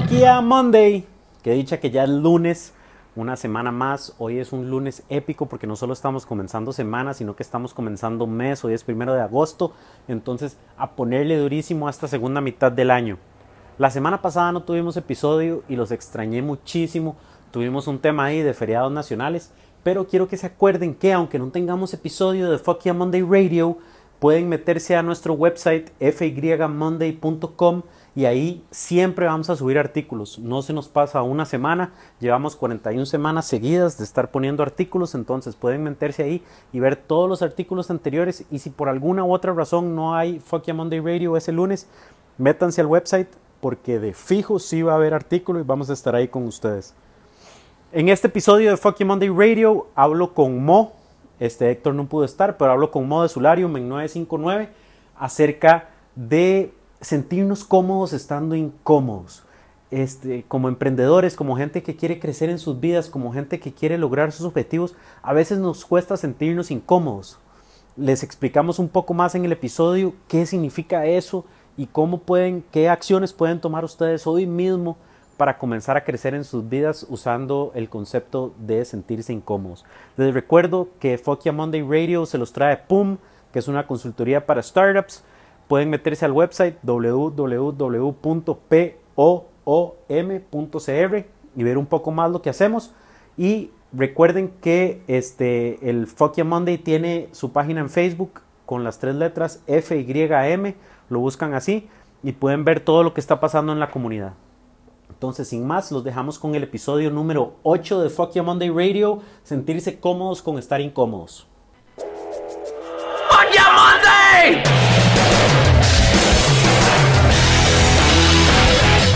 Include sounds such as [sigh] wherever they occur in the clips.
Yeah Monday. Que dicha que ya es lunes, una semana más. Hoy es un lunes épico porque no solo estamos comenzando semana, sino que estamos comenzando mes. Hoy es primero de agosto. Entonces, a ponerle durísimo a esta segunda mitad del año. La semana pasada no tuvimos episodio y los extrañé muchísimo. Tuvimos un tema ahí de feriados nacionales. Pero quiero que se acuerden que aunque no tengamos episodio de Fuck Yeah Monday Radio, pueden meterse a nuestro website fymonday.com y ahí siempre vamos a subir artículos. No se nos pasa una semana, llevamos 41 semanas seguidas de estar poniendo artículos, entonces pueden meterse ahí y ver todos los artículos anteriores y si por alguna u otra razón no hay Fuck Yeah Monday Radio ese lunes, métanse al website porque de fijo sí va a haber artículo y vamos a estar ahí con ustedes. En este episodio de Fuck Monday Radio hablo con Mo, este Héctor no pudo estar, pero hablo con Mo de Sularium en 959 acerca de sentirnos cómodos estando incómodos. Este, como emprendedores, como gente que quiere crecer en sus vidas, como gente que quiere lograr sus objetivos, a veces nos cuesta sentirnos incómodos. Les explicamos un poco más en el episodio qué significa eso y cómo pueden, qué acciones pueden tomar ustedes hoy mismo para comenzar a crecer en sus vidas usando el concepto de sentirse incómodos. Les recuerdo que Fokia Monday Radio se los trae PUM, que es una consultoría para startups. Pueden meterse al website www.poom.cr y ver un poco más lo que hacemos. Y recuerden que este, el Fokia Monday tiene su página en Facebook con las tres letras FYM. Lo buscan así y pueden ver todo lo que está pasando en la comunidad. Entonces, sin más, los dejamos con el episodio número 8 de Fuck Your Monday Radio, sentirse cómodos con estar incómodos. Fuck Your Monday!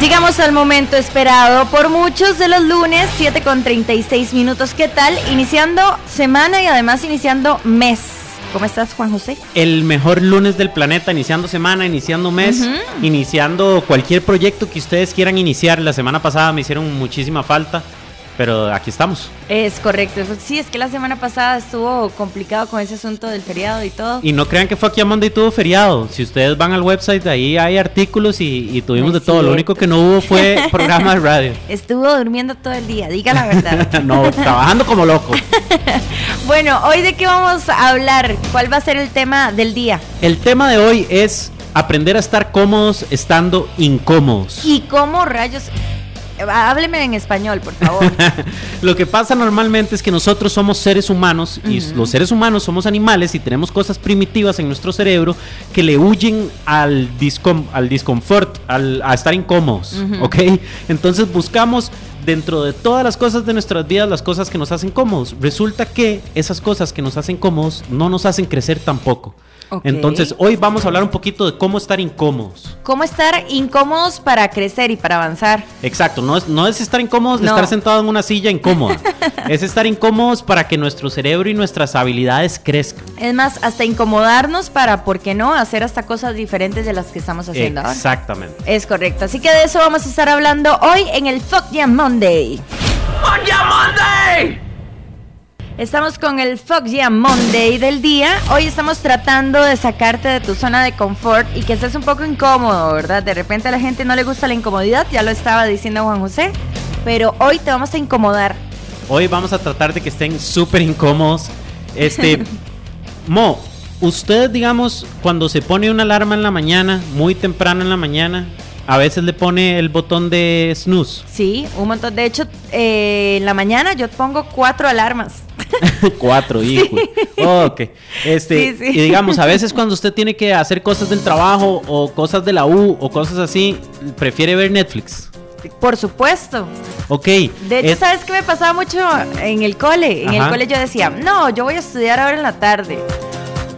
Llegamos al momento esperado por muchos de los lunes, 7 con 36 minutos. ¿Qué tal? Iniciando semana y además iniciando mes. ¿Cómo estás, Juan José? El mejor lunes del planeta, iniciando semana, iniciando mes, iniciando cualquier proyecto que ustedes quieran iniciar. La semana pasada me hicieron muchísima falta pero aquí estamos. Es correcto. Sí, es que la semana pasada estuvo complicado con ese asunto del feriado y todo. Y no crean que fue aquí a Monday tuvo feriado. Si ustedes van al website, ahí hay artículos y, tuvimos de todo. Lo único que no hubo fue [laughs] programa de radio. Estuvo durmiendo todo el día, diga la verdad. [laughs] no, trabajando como loco. [laughs] bueno, hoy de qué vamos a hablar? ¿Cuál va a ser el tema del día? El tema de hoy es aprender a estar cómodos estando incómodos. ¿Y cómo rayos? Hábleme en español, por favor. [laughs] Lo que pasa normalmente es que nosotros somos seres humanos y los seres humanos somos animales y tenemos cosas primitivas en nuestro cerebro que le huyen al, discom al discomfort, al, a estar incómodos, ¿ok? Entonces buscamos dentro de todas las cosas de nuestras vidas las cosas que nos hacen cómodos. Resulta que esas cosas que nos hacen cómodos no nos hacen crecer tampoco. Entonces, hoy vamos a hablar un poquito de cómo estar incómodos. Cómo estar incómodos para crecer y para avanzar. Exacto, no es, no es estar incómodos de estar sentado en una silla incómoda. [laughs] es estar incómodos para que nuestro cerebro y nuestras habilidades crezcan. Es más, hasta incomodarnos para, ¿por qué no?, hacer hasta cosas diferentes de las que estamos haciendo ahora. Exactamente. Es correcto. Así que de eso vamos a estar hablando hoy en el Fuck Yeah Monday. Fuck Yeah Monday! Estamos con el Fuck Yeah Monday del día. Hoy estamos tratando de sacarte de tu zona de confort y que estés un poco incómodo, ¿verdad? De repente a la gente no le gusta la incomodidad, ya lo estaba diciendo Juan José, pero hoy te vamos a incomodar. Hoy vamos a tratar de que estén súper incómodos. Este, [laughs] Mo, usted, digamos, cuando se pone una alarma en la mañana, muy temprano en la mañana, a veces le pone el botón de snooze. Sí, un montón. De hecho, eh, en la mañana yo pongo cuatro alarmas. [laughs] Cuatro, hijo. ok. Este, Y digamos, a veces cuando usted tiene que hacer cosas del trabajo o cosas de la U o cosas así, prefiere ver Netflix. Por supuesto. Ok. De hecho, ¿sabes qué me pasaba mucho en el cole? En el cole yo decía, no, yo voy a estudiar ahora en la tarde.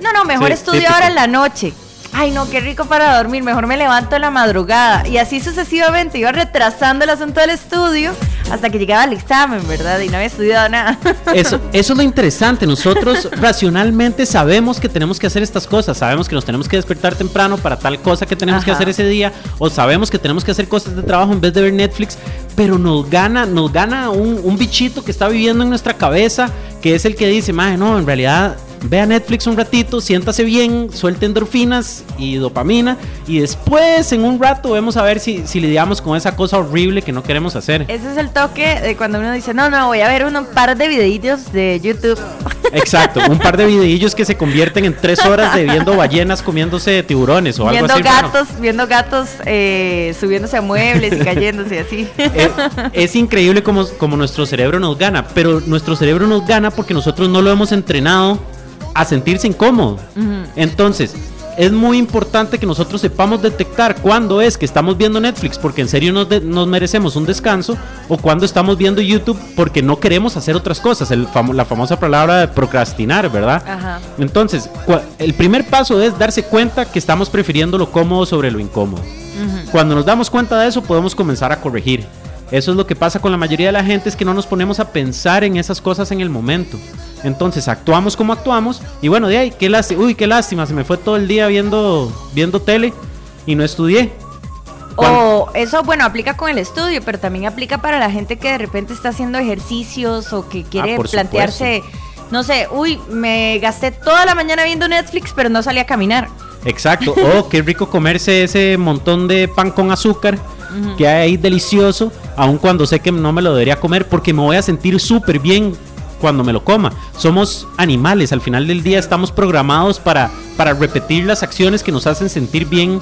No, no, mejor estudio ahora en la noche ay no, qué rico para dormir, mejor me levanto en la madrugada. Y así sucesivamente iba retrasando el asunto del estudio hasta que llegaba el examen, ¿verdad? Y no había estudiado nada. [laughs] Eso, eso es lo interesante. Nosotros [laughs] racionalmente sabemos que tenemos que hacer estas cosas. Sabemos que nos tenemos que despertar temprano para tal cosa que tenemos que hacer ese día. O sabemos que tenemos que hacer cosas de trabajo en vez de ver Netflix. Pero nos gana, nos gana un, un bichito que está viviendo en nuestra cabeza, que es el que dice, no, en realidad vea Netflix un ratito, siéntase bien, suelte endorfinas y dopamina y después en un rato vemos a ver si, si lidiamos con esa cosa horrible que no queremos hacer. Ese es el toque de cuando uno dice, no, no, voy a ver un par de videitos de YouTube. [laughs] Exacto, un par de videillos que se convierten en tres horas de viendo ballenas comiéndose tiburones o algo viendo así. Gatos, Viendo gatos eh, subiéndose a muebles y cayéndose así. Es, [laughs] es increíble como, como nuestro cerebro nos gana, pero nuestro cerebro nos gana porque nosotros no lo hemos entrenado a sentirse incómodo. Entonces, es muy importante que nosotros sepamos detectar cuándo es que estamos viendo Netflix porque en serio nos, de- nos merecemos un descanso o cuando estamos viendo YouTube porque no queremos hacer otras cosas, el famo- la famosa palabra de procrastinar, ¿verdad? Ajá. Entonces, el primer paso es darse cuenta que estamos prefiriendo lo cómodo sobre lo incómodo. Cuando nos damos cuenta de eso, podemos comenzar a corregir. Eso es lo que pasa con la mayoría de la gente, es que no nos ponemos a pensar en esas cosas en el momento. Entonces actuamos como actuamos y bueno, de ahí, qué lástima, uy, qué lástima, se me fue todo el día viendo, viendo tele y no estudié. O eso, bueno, aplica con el estudio, pero también aplica para la gente que de repente está haciendo ejercicios o que quiere Ah, plantearse, no sé, uy, me gasté toda la mañana viendo Netflix, pero no salí a caminar. Exacto. Oh, [laughs] qué rico comerse ese montón de pan con azúcar que hay ahí delicioso, aun cuando sé que no me lo debería comer porque me voy a sentir súper bien cuando me lo coma. Somos animales, al final del día estamos programados para, para repetir las acciones que nos hacen sentir bien.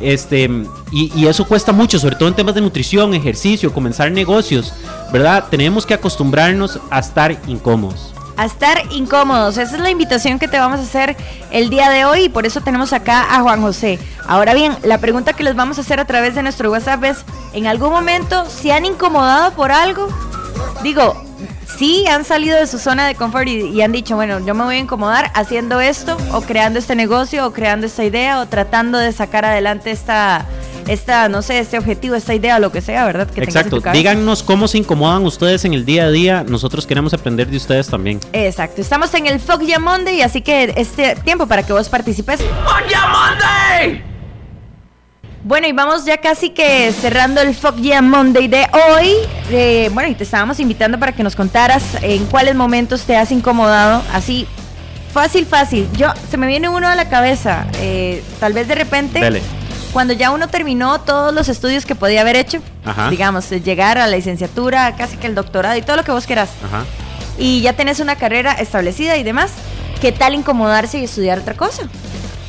Este, y, y eso cuesta mucho, sobre todo en temas de nutrición, ejercicio, comenzar negocios, ¿verdad? Tenemos que acostumbrarnos a estar incómodos. A estar incómodos. Esa es la invitación que te vamos a hacer el día de hoy y por eso tenemos acá a Juan José. Ahora bien, la pregunta que les vamos a hacer a través de nuestro WhatsApp es, ¿en algún momento se han incomodado por algo? Digo, sí han salido de su zona de confort y, y han dicho, bueno, yo me voy a incomodar haciendo esto o creando este negocio o creando esta idea o tratando de sacar adelante esta, esta no sé, este objetivo, esta idea lo que sea, ¿verdad? Que Exacto. Díganos cómo se incomodan ustedes en el día a día. Nosotros queremos aprender de ustedes también. Exacto, estamos en el Ya Monday, así que este tiempo para que vos participes. Ya Monday! Bueno, y vamos ya casi que cerrando el Fuck Yeah Monday de hoy. Eh, bueno, y te estábamos invitando para que nos contaras en cuáles momentos te has incomodado. Así, fácil, fácil. Yo, se me viene uno a la cabeza. eh, tal vez de repente, cuando ya uno terminó todos los estudios que podía haber hecho, Ajá. digamos, eh, llegar a la licenciatura, casi que el doctorado y todo lo que vos quieras, Ajá. y ya tenés una carrera establecida y demás, ¿qué tal incomodarse y estudiar otra cosa?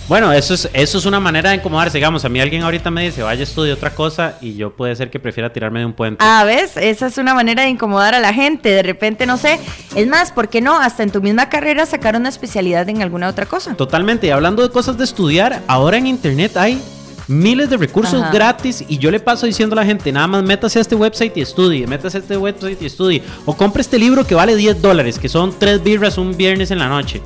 Bueno, eso es, eso es una manera de incomodarse. Digamos, a mí alguien ahorita me dice, vaya, estudie otra cosa y yo puede ser que prefiera tirarme de un puente. Ah, ¿ves? Esa es una manera de incomodar a la gente. De repente, no sé. Es más, ¿por qué no? Hasta en tu misma carrera sacar una especialidad en alguna otra cosa. Totalmente. Y hablando de cosas de estudiar, ahora en internet hay miles de recursos Ajá. gratis y yo le paso diciendo a la gente, nada más métase a este website y estudie, métase a este website y estudie. O compre este libro que vale 10 dólares, que son tres birras un viernes en la noche.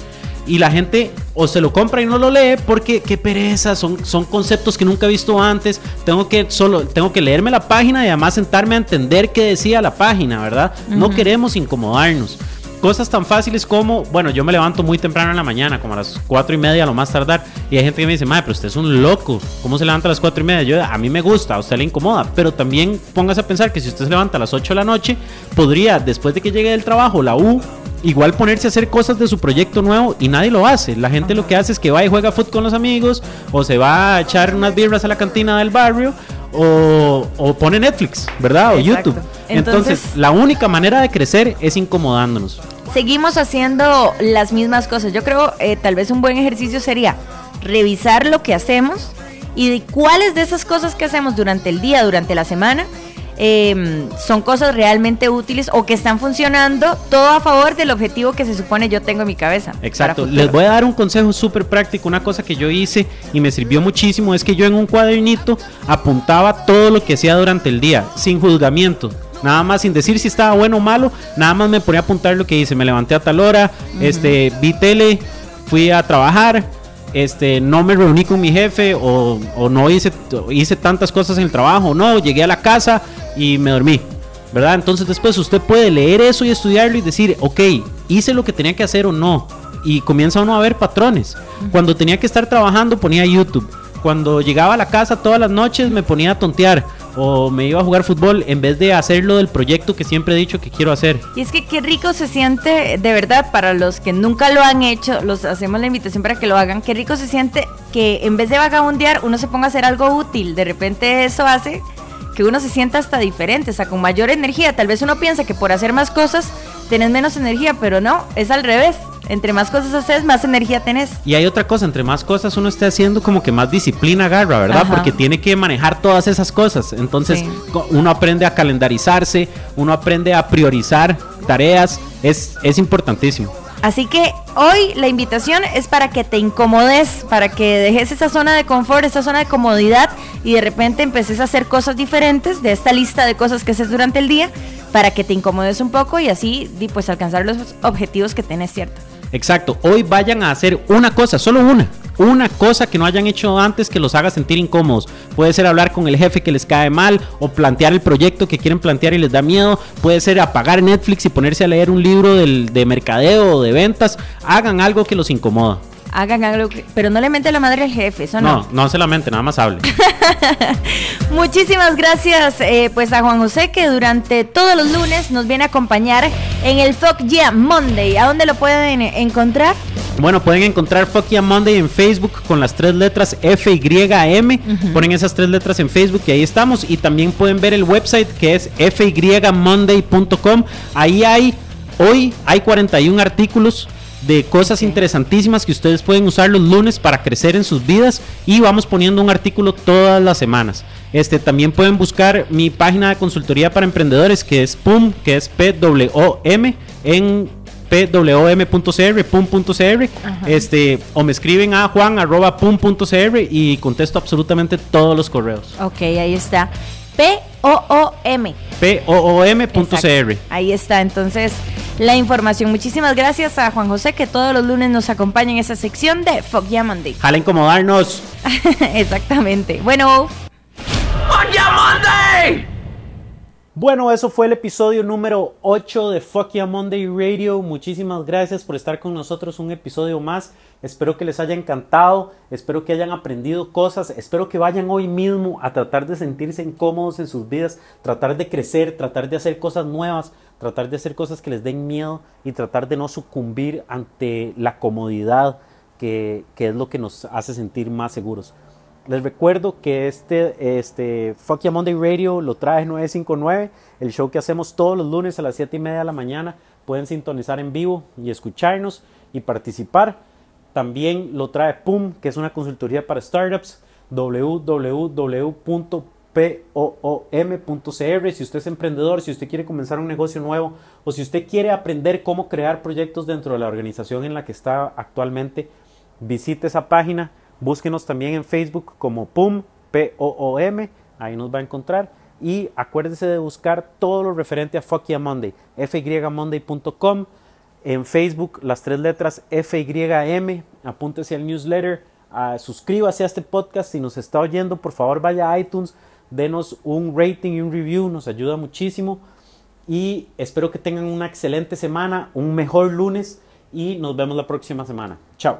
Y la gente o se lo compra y no lo lee porque qué pereza, son, son conceptos que nunca he visto antes. Tengo que solo tengo que leerme la página y además sentarme a entender qué decía la página, ¿verdad? No queremos incomodarnos. Cosas tan fáciles como, bueno, yo me levanto muy temprano en la mañana, como a las cuatro y media a lo más tardar, y hay gente que me dice, madre, pero usted es un loco, ¿cómo se levanta a las cuatro y media? Yo, a mí me gusta, a usted le incomoda, pero también póngase a pensar que si usted se levanta a las 8 de la noche, podría, después de que llegue del trabajo, la U, igual ponerse a hacer cosas de su proyecto nuevo y nadie lo hace. La gente lo que hace es que va y juega fútbol con los amigos, o se va a echar unas birras a la cantina del barrio, o, o pone Netflix, ¿verdad? O Exacto. YouTube. Entonces, Entonces- la única manera de crecer es incomodándonos. Seguimos haciendo las mismas cosas. Yo creo, eh, tal vez un buen ejercicio sería revisar lo que hacemos y de cuáles de esas cosas que hacemos durante el día, durante la semana, eh, son cosas realmente útiles o que están funcionando todo a favor del objetivo que se supone yo tengo en mi cabeza. Exacto. Les voy a dar un consejo súper práctico. Una cosa que yo hice y me sirvió muchísimo es que yo en un cuadernito apuntaba todo lo que hacía durante el día, sin juzgamiento. Nada más, sin decir si estaba bueno o malo, nada más me ponía a apuntar lo que hice. Me levanté a tal hora, este, vi tele, fui a trabajar, este, no me reuní con mi jefe o, o no hice, hice tantas cosas en el trabajo, no, llegué a la casa y me dormí. ¿Verdad? Entonces después usted puede leer eso y estudiarlo y decir, ok, hice lo que tenía que hacer o no. Y comienza uno a ver patrones. Cuando tenía que estar trabajando ponía YouTube. Cuando llegaba a la casa todas las noches me ponía a tontear. O me iba a jugar fútbol en vez de hacerlo del proyecto que siempre he dicho que quiero hacer. Y es que qué rico se siente, de verdad, para los que nunca lo han hecho, los hacemos la invitación para que lo hagan, qué rico se siente que en vez de vagabundear uno se ponga a hacer algo útil. De repente eso hace que uno se sienta hasta diferente, o sea, con mayor energía. Tal vez uno piensa que por hacer más cosas tenés menos energía, pero no, es al revés. Entre más cosas haces, más energía tenés. Y hay otra cosa, entre más cosas uno esté haciendo, como que más disciplina agarra, ¿verdad? Porque tiene que manejar todas esas cosas. Entonces, uno aprende a calendarizarse, uno aprende a priorizar tareas, es, es importantísimo. Así que hoy la invitación es para que te incomodes, para que dejes esa zona de confort, esa zona de comodidad y de repente empeces a hacer cosas diferentes de esta lista de cosas que haces durante el día para que te incomodes un poco y así pues alcanzar los objetivos que tenés, ¿cierto? Exacto, hoy vayan a hacer una cosa, solo una, una cosa que no hayan hecho antes que los haga sentir incómodos. Puede ser hablar con el jefe que les cae mal o plantear el proyecto que quieren plantear y les da miedo. Puede ser apagar Netflix y ponerse a leer un libro de mercadeo o de ventas. Hagan algo que los incomoda hagan algo, pero no le mente la madre al jefe, eso no. No, no se la mente, nada más hable. [laughs] Muchísimas gracias eh, pues a Juan José que durante todos los lunes nos viene a acompañar en el Fuck Yeah Monday. ¿A dónde lo pueden encontrar? Bueno, pueden encontrar Fuck Yeah Monday en Facebook con las tres letras F Y M. Ponen esas tres letras en Facebook y ahí estamos. Y también pueden ver el website que es fymonday.com. Ahí hay, hoy hay 41 artículos de cosas interesantísimas que ustedes pueden usar los lunes para crecer en sus vidas y vamos poniendo un artículo todas las semanas. Este también pueden buscar mi página de consultoría para emprendedores que es PUM, que es PWM en pwm.cr, pum.cr, este, o me escriben a juan arroba pum.cr y contesto absolutamente todos los correos. Ok, ahí está. P-O-O-M. P-O-O-M.cr. Ahí está, entonces la información. Muchísimas gracias a Juan José que todos los lunes nos acompaña en esa sección de Fuck Yeah Monday. Jala incomodarnos. [laughs] Exactamente. Bueno. Monday. Bueno, eso fue el episodio número 8 de Fuck Yeah Monday Radio. Muchísimas gracias por estar con nosotros un episodio más. Espero que les haya encantado, espero que hayan aprendido cosas, espero que vayan hoy mismo a tratar de sentirse incómodos en sus vidas, tratar de crecer, tratar de hacer cosas nuevas, tratar de hacer cosas que les den miedo y tratar de no sucumbir ante la comodidad que, es lo que nos hace sentir más seguros. Les recuerdo que este, este Fuck Yeah Monday Radio lo trae 959, el show que hacemos todos los lunes a las 7 y media de la mañana. Pueden sintonizar en vivo y escucharnos y participar. También lo trae PUM, que es una consultoría para startups, www.pom.cr. Si usted es emprendedor, si usted quiere comenzar un negocio nuevo o si usted quiere aprender cómo crear proyectos dentro de la organización en la que está actualmente, visite esa página Búsquenos también en Facebook como PUM, P-O-O-M, ahí nos va a encontrar. Y acuérdese de buscar todo lo referente a Fuck Yeah Monday, fymonday.com. En Facebook, las tres letras FYM. Apúntese al newsletter. Uh, suscríbase a este podcast. Si nos está oyendo, por favor vaya a iTunes. Denos un rating y un review. Nos ayuda muchísimo. Y espero que tengan una excelente semana, un mejor lunes. Y nos vemos la próxima semana. Chao.